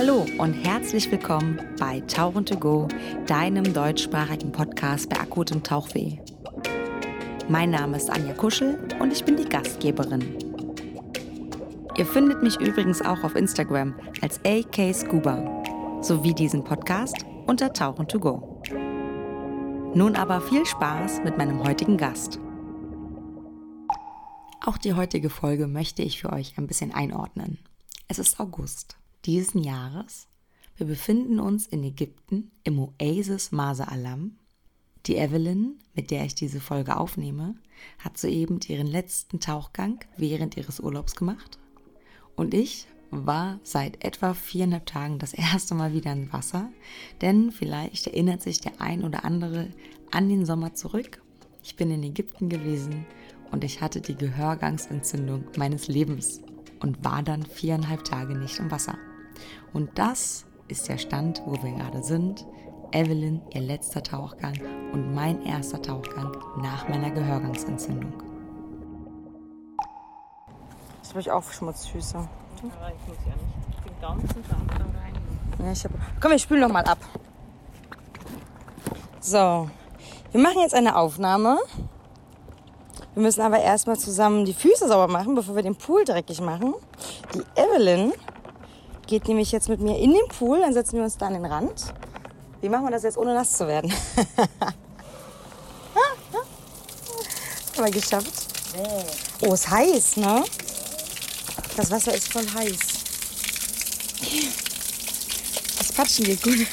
Hallo und herzlich willkommen bei Tauchen to Go, deinem deutschsprachigen Podcast bei akutem Tauchweh. Mein Name ist Anja Kuschel und ich bin die Gastgeberin. Ihr findet mich übrigens auch auf Instagram als AK Scuba sowie diesen Podcast unter Tauchen to Go. Nun aber viel Spaß mit meinem heutigen Gast. Auch die heutige Folge möchte ich für euch ein bisschen einordnen. Es ist August diesen Jahres. Wir befinden uns in Ägypten im Oasis Masa Alam. Die Evelyn, mit der ich diese Folge aufnehme, hat soeben ihren letzten Tauchgang während ihres Urlaubs gemacht. Und ich war seit etwa viereinhalb Tagen das erste Mal wieder im Wasser, denn vielleicht erinnert sich der ein oder andere an den Sommer zurück. Ich bin in Ägypten gewesen und ich hatte die Gehörgangsentzündung meines Lebens und war dann viereinhalb Tage nicht im Wasser. Und das ist der Stand, wo wir gerade sind. Evelyn, ihr letzter Tauchgang und mein erster Tauchgang nach meiner Gehörgangsentzündung. Ich habe ich auch Schmutzfüße. Aber ich muss ja nicht den ganzen Tag da rein. Ja, ich hab... Komm, wir spülen noch mal ab. So, wir machen jetzt eine Aufnahme. Wir müssen aber erstmal zusammen die Füße sauber machen, bevor wir den Pool dreckig machen. Die Evelyn geht nämlich jetzt mit mir in den Pool, dann setzen wir uns da an den Rand. Wie machen wir das jetzt, ohne nass zu werden? Haben wir geschafft. Oh, ist heiß, ne? Das Wasser ist voll heiß. Das Patschen geht gut.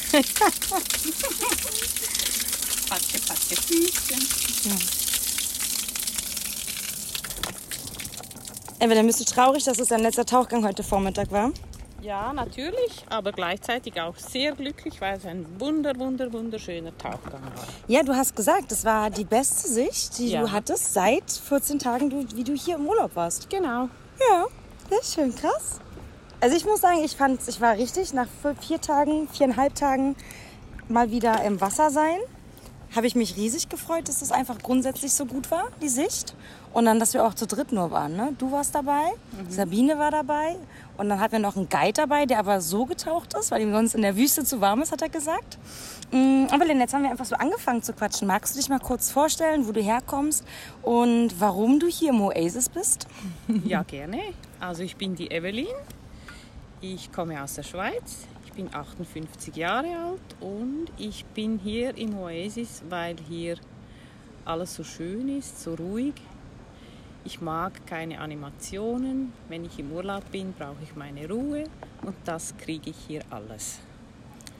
Patsche, patsche, Füßchen. Evelyn, bist du traurig, dass es dein letzter Tauchgang heute Vormittag war? Ja, natürlich, aber gleichzeitig auch sehr glücklich, weil es ein wunder, wunder, wunderschöner Tauchgang war. Ja, du hast gesagt, das war die beste Sicht, die Ja. du hattest seit 14 Tagen, wie du hier im Urlaub warst. Genau. Ja, sehr schön, krass. Also ich muss sagen, ich fand, ich war richtig nach vier Tagen, viereinhalb Tagen mal wieder im Wasser sein. Habe ich mich riesig gefreut, dass das einfach grundsätzlich so gut war, die Sicht. Und dann, dass wir auch zu dritt nur waren. Ne? Du warst dabei, Sabine war dabei und dann hatten wir noch einen Guide dabei, der aber so getaucht ist, weil ihm sonst in der Wüste zu warm ist, hat er gesagt. Mm, Aber Lynn, jetzt haben wir einfach so angefangen zu quatschen. Magst du dich mal kurz vorstellen, wo du herkommst und warum du hier im Oasis bist? Ja, gerne. Also ich bin die Evelyn. Ich komme aus der Schweiz. Ich bin 58 Jahre alt und ich bin hier im Oasis, weil hier alles so schön ist, so ruhig. Ich mag keine Animationen. Wenn ich im Urlaub bin, brauche ich meine Ruhe und das kriege ich hier alles.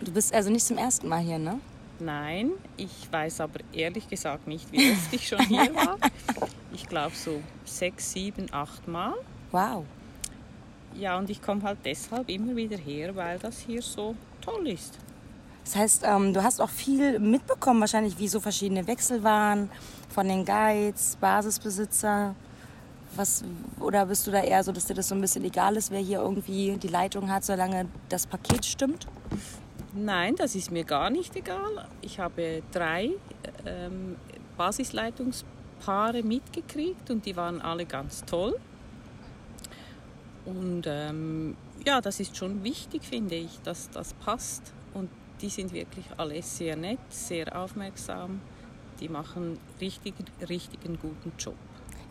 Du bist also nicht zum ersten Mal hier, ne? Nein, ich weiß aber ehrlich gesagt nicht, wie oft ich schon hier war. Ich glaube so sechs, sieben, acht Mal. Wow. Ja, und ich komme halt deshalb immer wieder her, weil das hier so toll ist. Das heißt, ähm, du hast auch viel mitbekommen, wahrscheinlich, wie so verschiedene Wechsel waren von den Guides, Basisbesitzer. Was, oder bist du da eher so, dass dir das so ein bisschen egal ist, wer hier irgendwie die Leitung hat, solange das Paket stimmt? Nein, das ist mir gar nicht egal. Ich habe drei ähm, Basisleitungspaare mitgekriegt und die waren alle ganz toll. Und ähm, ja, das ist schon wichtig, finde ich, dass das passt. Und die sind wirklich alle sehr nett, sehr aufmerksam. Die machen richtigen, richtigen guten Job.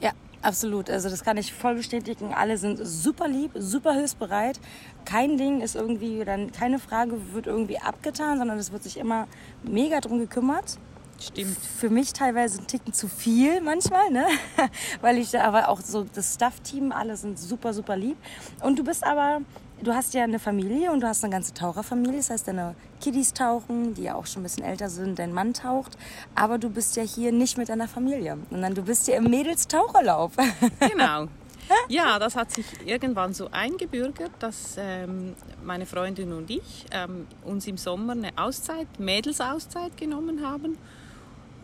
Ja, absolut. Also das kann ich voll bestätigen. Alle sind super lieb, super hilfsbereit. Kein Ding ist irgendwie, dann keine Frage wird irgendwie abgetan, sondern es wird sich immer mega drum gekümmert. Stimmt. Für mich teilweise ein Ticken zu viel manchmal, ne? Weil ich aber auch so das Staff-Team, alle sind super, super lieb. Und du bist aber, du hast ja eine Familie und du hast eine ganze Taucherfamilie. Das heißt, deine Kiddies tauchen, die ja auch schon ein bisschen älter sind, dein Mann taucht. Aber du bist ja hier nicht mit deiner Familie, sondern du bist ja im Mädels-Taucherlauf. Genau. Ja, das hat sich irgendwann so eingebürgert, dass ähm, meine Freundin und ich ähm, uns im Sommer eine Auszeit, Mädelsauszeit genommen haben.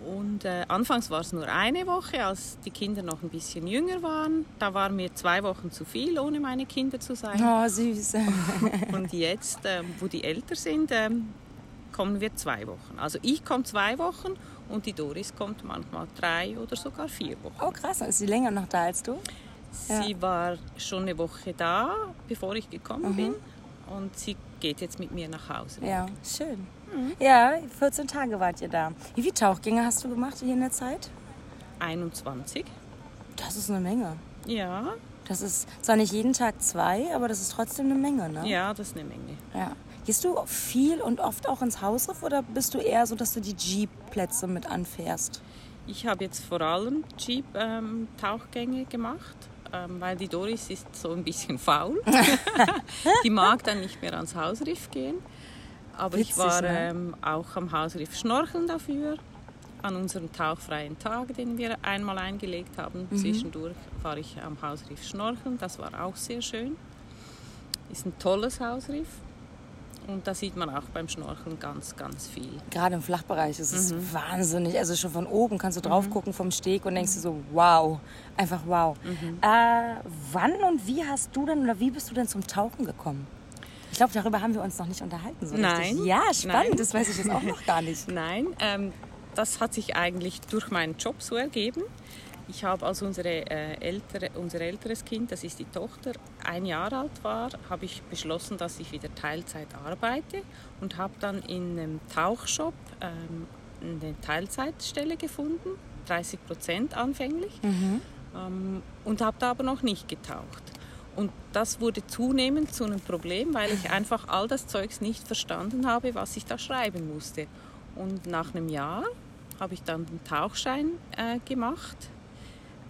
Und äh, anfangs war es nur eine Woche, als die Kinder noch ein bisschen jünger waren. Da war mir zwei Wochen zu viel, ohne meine Kinder zu sein. Oh, süß. Und jetzt, ähm, wo die älter sind, ähm, kommen wir zwei Wochen. Also ich komme zwei Wochen und die Doris kommt manchmal drei oder sogar vier Wochen. Oh, krass. Ist sie länger noch da als du? Ja. Sie war schon eine Woche da, bevor ich gekommen bin. Und sie geht jetzt mit mir nach Hause. Ja, schön. Ja, 14 Tage wart ihr da. Wie viele Tauchgänge hast du gemacht hier in der Zeit? 21. Das ist eine Menge. Ja, Das ist zwar nicht jeden Tag zwei, aber das ist trotzdem eine Menge, ne? ja, das ist eine Menge. Ja. Gehst du viel und oft auch ins Hausriff oder bist du eher so, dass du die Jeep-Plätze mit anfährst? Ich habe jetzt vor allem Jeep-Tauchgänge gemacht, ähm, weil die Doris ist so ein bisschen faul. die mag dann nicht mehr ans Hausriff gehen. Aber ich Witzig, war ne? ähm, auch am Hausriff schnorcheln dafür. An unserem tauchfreien Tag, den wir einmal eingelegt haben. Mhm. Zwischendurch war ich am Hausriff schnorcheln. Das war auch sehr schön. Ist ein tolles Hausriff. Und da sieht man auch beim Schnorcheln ganz, ganz viel. Gerade im Flachbereich ist es wahnsinnig. Also schon von oben kannst du drauf gucken vom Steg und denkst dir so, wow, einfach wow. Äh, wann und wie hast du denn oder wie bist du denn zum Tauchen gekommen? Ich glaube, darüber haben wir uns noch nicht unterhalten. So Nein. Richtig. Ja, spannend. Nein. Das weiß ich jetzt auch noch gar nicht. Nein, ähm, das hat sich eigentlich durch meinen Job so ergeben. Ich habe, als unsere, äh, ältere, unser älteres Kind, das ist die Tochter, ein Jahr alt war, habe ich beschlossen, dass ich wieder Teilzeit arbeite und habe dann in einem Tauchshop ähm, eine Teilzeitstelle gefunden, 30 Prozent anfänglich, ähm, und habe da aber noch nicht getaucht. Und das wurde zunehmend zu einem Problem, weil ich einfach all das Zeugs nicht verstanden habe, was ich da schreiben musste. Und nach einem Jahr habe ich dann den Tauchschein äh, gemacht.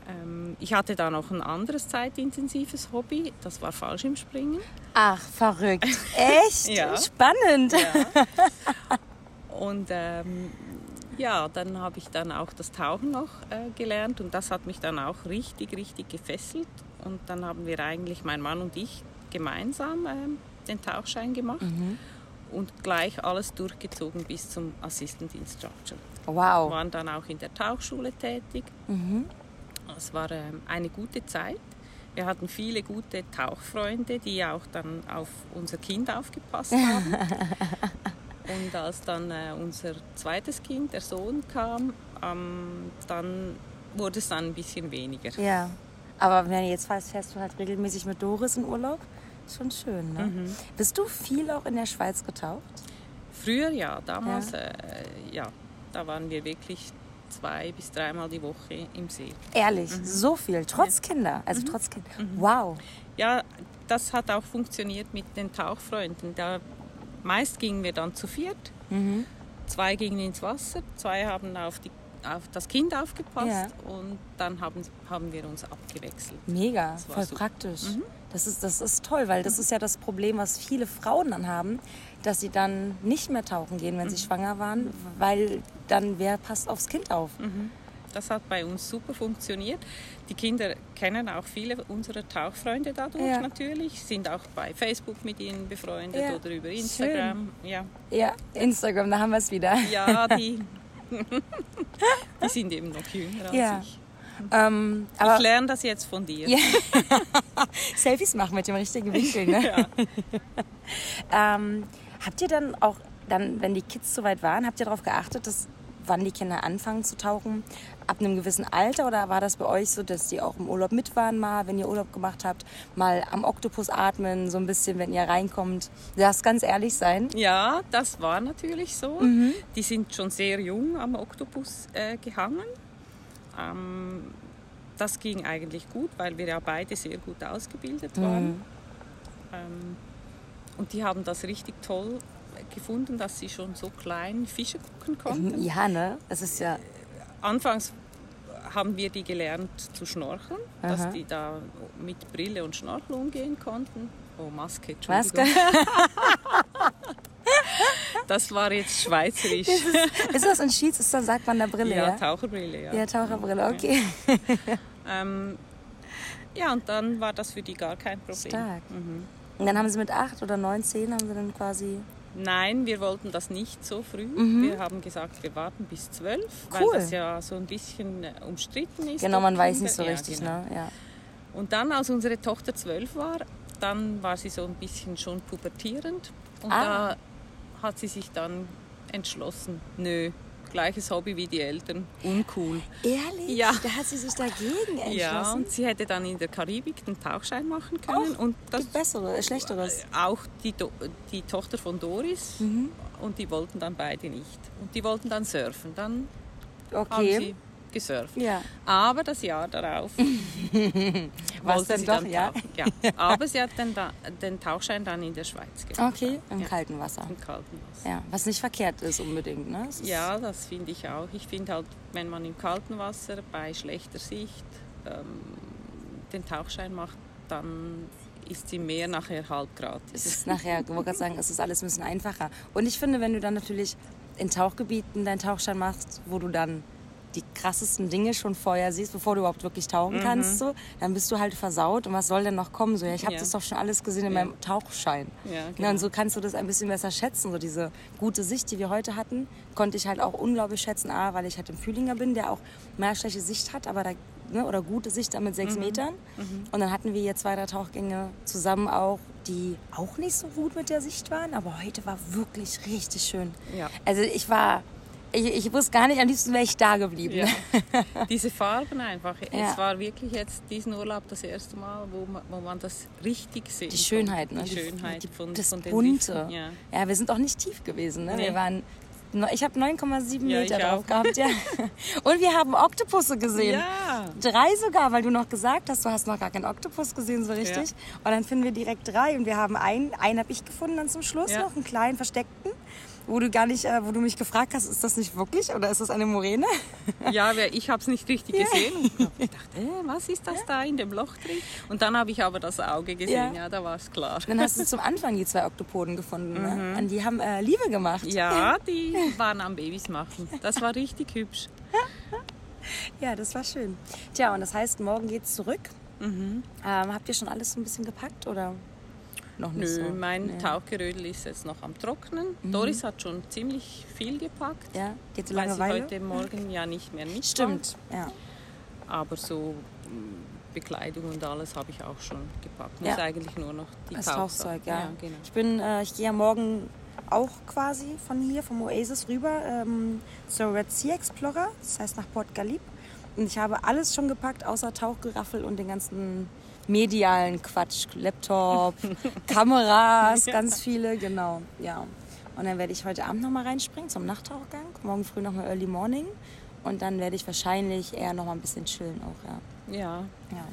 Ähm, ich hatte da noch ein anderes zeitintensives Hobby, das war Fallschirmspringen. Ach, verrückt. Echt? Ja. Spannend. Und ähm, ja, dann habe ich dann auch das Tauchen noch äh, gelernt und das hat mich dann auch richtig, richtig gefesselt. Und dann haben wir eigentlich, mein Mann und ich, gemeinsam ähm, den Tauchschein gemacht und gleich alles durchgezogen bis zum Assistant Instructor. Wow. waren dann auch in der Tauchschule tätig. Es war ähm, eine gute Zeit. Wir hatten viele gute Tauchfreunde, die auch dann auf unser Kind aufgepasst haben. Und als dann äh, unser zweites Kind, der Sohn, kam, ähm, dann wurde es dann ein bisschen weniger. Ja. Aber wenn du jetzt fährst, fährst du halt regelmäßig mit Doris in Urlaub. Schon schön, ne? Mhm. Bist du viel auch in der Schweiz getaucht? Früher ja, damals Äh, ja, da waren wir wirklich zwei bis dreimal die Woche im See. Ehrlich, Mhm. so viel, trotz Kinder, also trotz Kind. Wow. Ja, das hat auch funktioniert mit den Tauchfreunden. Da, meist gingen wir dann zu viert. Mhm. Zwei gingen ins Wasser, zwei haben auf, die, auf das Kind aufgepasst und dann haben, haben wir uns abgewechselt. Mega, voll super. praktisch. Das, ist, das ist toll, weil das ist ja das Problem, was viele Frauen dann haben, dass sie dann nicht mehr tauchen gehen, wenn sie schwanger waren, weil dann wer passt aufs Kind auf. Das hat bei uns super funktioniert. Die Kinder kennen auch viele unserer Tauchfreunde dadurch Ja. natürlich, sind auch bei Facebook mit ihnen befreundet Ja, oder über Instagram. Ja, Ja, Instagram, da haben wir es wieder. ja die, die sind eben noch jünger als Ja. ich. Ähm, Ich aber lerne das jetzt von dir. Selfies machen mit dem richtigen Winkel, ne? Ja. Ähm, habt ihr dann auch, dann, wenn die Kids soweit waren, habt ihr darauf geachtet, dass wann die Kinder anfangen zu tauchen? Ab einem gewissen Alter oder war das bei euch so, dass die auch im Urlaub mit waren mal, wenn ihr Urlaub gemacht habt, mal am Oktopus atmen, so ein bisschen, wenn ihr reinkommt? Darfst ganz ehrlich sein. Ja, das war natürlich so. Mhm. Die sind schon sehr jung am Oktopus äh, gehangen. Ähm, das ging eigentlich gut, weil wir ja beide sehr gut ausgebildet Mhm. waren. Ähm, und die haben das richtig toll gefunden, dass sie schon so klein Fische gucken konnten. Ja, ne? Es ist ja. Anfangs haben wir die gelernt zu schnorcheln, Aha. dass die da mit Brille und Schnorchel umgehen konnten. Oh, Maske, Maske. Das war jetzt schweizerisch. Ist das ein Schieds? Ist dann sagt man da Brille, Ja, ja? Taucherbrille, ja. Ja, Taucherbrille, okay. Ähm, ja, und dann war das für die gar kein Problem. Stark. Und dann haben sie mit acht oder neun, zehn haben sie dann quasi. Nein, wir wollten das nicht so früh. Wir haben gesagt, wir warten bis zwölf, Mhm. Cool. weil das ja so ein bisschen äh, umstritten ist. Genau, man weiß nicht so Ja, richtig, genau. ne? Ja. Und dann, als unsere Tochter zwölf war, dann war sie so ein bisschen schon pubertierend. Und Ah. da hat sie sich dann entschlossen, nö, gleiches Hobby wie die Eltern. Uncool. Ehrlich? Ja. Da hat sie sich dagegen entschlossen. Ja, und sie hätte dann in der Karibik den Tauchschein machen können. Och, und das Gibt bessere, äh, schlechteres. auch die, Do die Tochter von Doris. Mhm. Und die wollten dann beide nicht. Und die wollten dann surfen. Dann haben Okay. sie gesurft. Ja. Aber das Jahr darauf Was wollte denn sie doch, dann ja? ja. Aber sie hat den, den Tauchschein dann in der Schweiz gemacht. Okay, im Ja. kalten Wasser. Im kalten Wasser. Ja, was nicht verkehrt ist unbedingt, ne? Es ist- Ja, das finde ich auch. Ich finde halt, wenn man im kalten Wasser bei schlechter Sicht ähm, den Tauchschein macht, dann ist sie mehr nachher halb Es gratis. ist nachher, ich wollte gerade sagen, es ist alles ein bisschen einfacher. Und ich finde, wenn du dann natürlich in Tauchgebieten deinen Tauchschein machst, wo du dann die krassesten Dinge schon vorher siehst, bevor du überhaupt wirklich tauchen Mhm. kannst, so, dann bist du halt versaut. Und was soll denn noch kommen? So, ja, ich habe Ja. das doch schon alles gesehen in Ja. meinem Tauchschein. Ja, Ja, genau. und so kannst du das ein bisschen besser schätzen. So diese gute Sicht, die wir heute hatten, konnte ich halt auch unglaublich schätzen. A, weil ich halt im Fühlinger bin, der auch mehr schlechte Sicht hat, aber da, ne, oder gute Sicht dann mit sechs Mhm. Metern. Und dann hatten wir hier zwei, drei Tauchgänge zusammen auch, die auch nicht so gut mit der Sicht waren. Aber heute war wirklich richtig schön. Ja. Also ich war, ich, ich wusste gar nicht, am liebsten wäre ich da geblieben. Ja. Diese Farben einfach. Ja. Es war wirklich jetzt diesen Urlaub das erste Mal, wo man, wo man das richtig sehen Die Schönheit, ne? Die Schönheit die, von, das von den Bunte. Riffen. Ja. Ja, wir sind auch nicht tief gewesen. Ne? Nee. Wir waren, ich habe 9,7 Ja, Meter drauf auch. gehabt. Ja. Und wir haben Oktopusse gesehen. Ja. Drei sogar, weil du noch gesagt hast, du hast noch gar keinen Oktopus gesehen, so richtig. Und dann finden wir direkt drei. Und wir haben einen, einen habe ich gefunden dann zum Schluss Ja. noch, einen kleinen versteckten, wo du gar nicht, äh, wo du mich gefragt hast, ist das nicht wirklich oder ist das eine Moräne? Ja, ich habe es nicht richtig gesehen. Und hab gedacht, äh, was ist das da in dem Loch drin? Und dann habe ich aber das Auge gesehen. Ja. Ja, da war es klar. Dann hast du zum Anfang die zwei Oktopoden gefunden. Ne? Und die haben äh, Liebe gemacht. Mhm. Ja, die waren am Babys machen. Das war richtig hübsch. Ja, das war schön. Tja, und das heißt, morgen geht's zurück. Mhm. Ähm, habt ihr schon alles so ein bisschen gepackt oder noch nicht Nö, so? mein Nee. Mhm. Tauchgerödel ist jetzt noch am Trocknen. Doris hat schon ziemlich viel gepackt. Ja, geht so Weil sie heute Morgen ja nicht mehr mit Stimmt, ja. Aber so mh, Bekleidung und alles habe ich auch schon gepackt. Muss Ja. eigentlich nur noch die Das. Tauchzeug, ja. genau. Ich bin, äh, ich gehe ja morgen auch quasi von hier, vom Oasis rüber ähm, zur Red Sea Explorer, das heißt nach Port Galib. Und ich habe alles schon gepackt, außer Tauchgeraffel und den ganzen medialen Quatsch. Laptop, Kameras, ganz viele, genau, ja. Und dann werde ich heute Abend nochmal reinspringen zum Nachttauchgang, morgen früh nochmal Early Morning. Und dann werde ich wahrscheinlich eher nochmal ein bisschen chillen auch, ja. Ja, ja.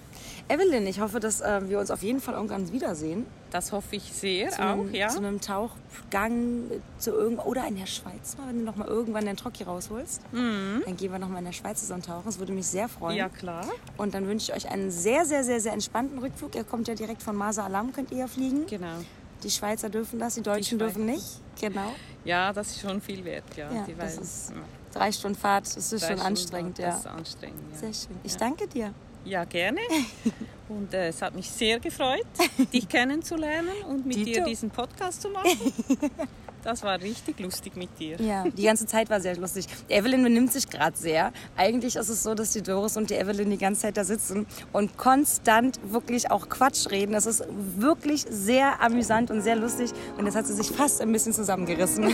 Evelyn, ich hoffe, dass äh, wir uns auf jeden Fall irgendwann wiedersehen. das hoffe ich sehr zu auch, einem, ja. zu einem Tauchgang zu irgend oder in der Schweiz mal, wenn du noch mal irgendwann den Trocki rausholst. Dann gehen wir noch mal in der Schweiz zusammen tauchen. Das würde mich sehr freuen. Mhm. Ja, klar. Und dann wünsche ich euch einen sehr, sehr, sehr, sehr entspannten Rückflug. Ihr kommt ja direkt von Masa Alam, könnt ihr ja fliegen. Genau. Die Schweizer dürfen das, die Deutschen Schweizer. dürfen nicht. Genau. Ja, das ist schon viel wert, ja. Ja, die das ist. Drei Stunden Fahrt, das ist Drei schon Stunden anstrengend, war ja. Das ist anstrengend, ja. Sehr schön. Ich danke dir. Ja, gerne. Und äh, es hat mich sehr gefreut, dich kennenzulernen und mit dir Dito. diesen Podcast zu machen. Das war richtig lustig mit dir. Ja, die ganze Zeit war sehr lustig. Die Evelyn benimmt sich gerade sehr. Eigentlich ist es so, dass die Doris und die Evelyn die ganze Zeit da sitzen und konstant wirklich auch Quatsch reden. Das ist wirklich sehr amüsant und sehr lustig. Und jetzt hat sie sich fast ein bisschen zusammengerissen.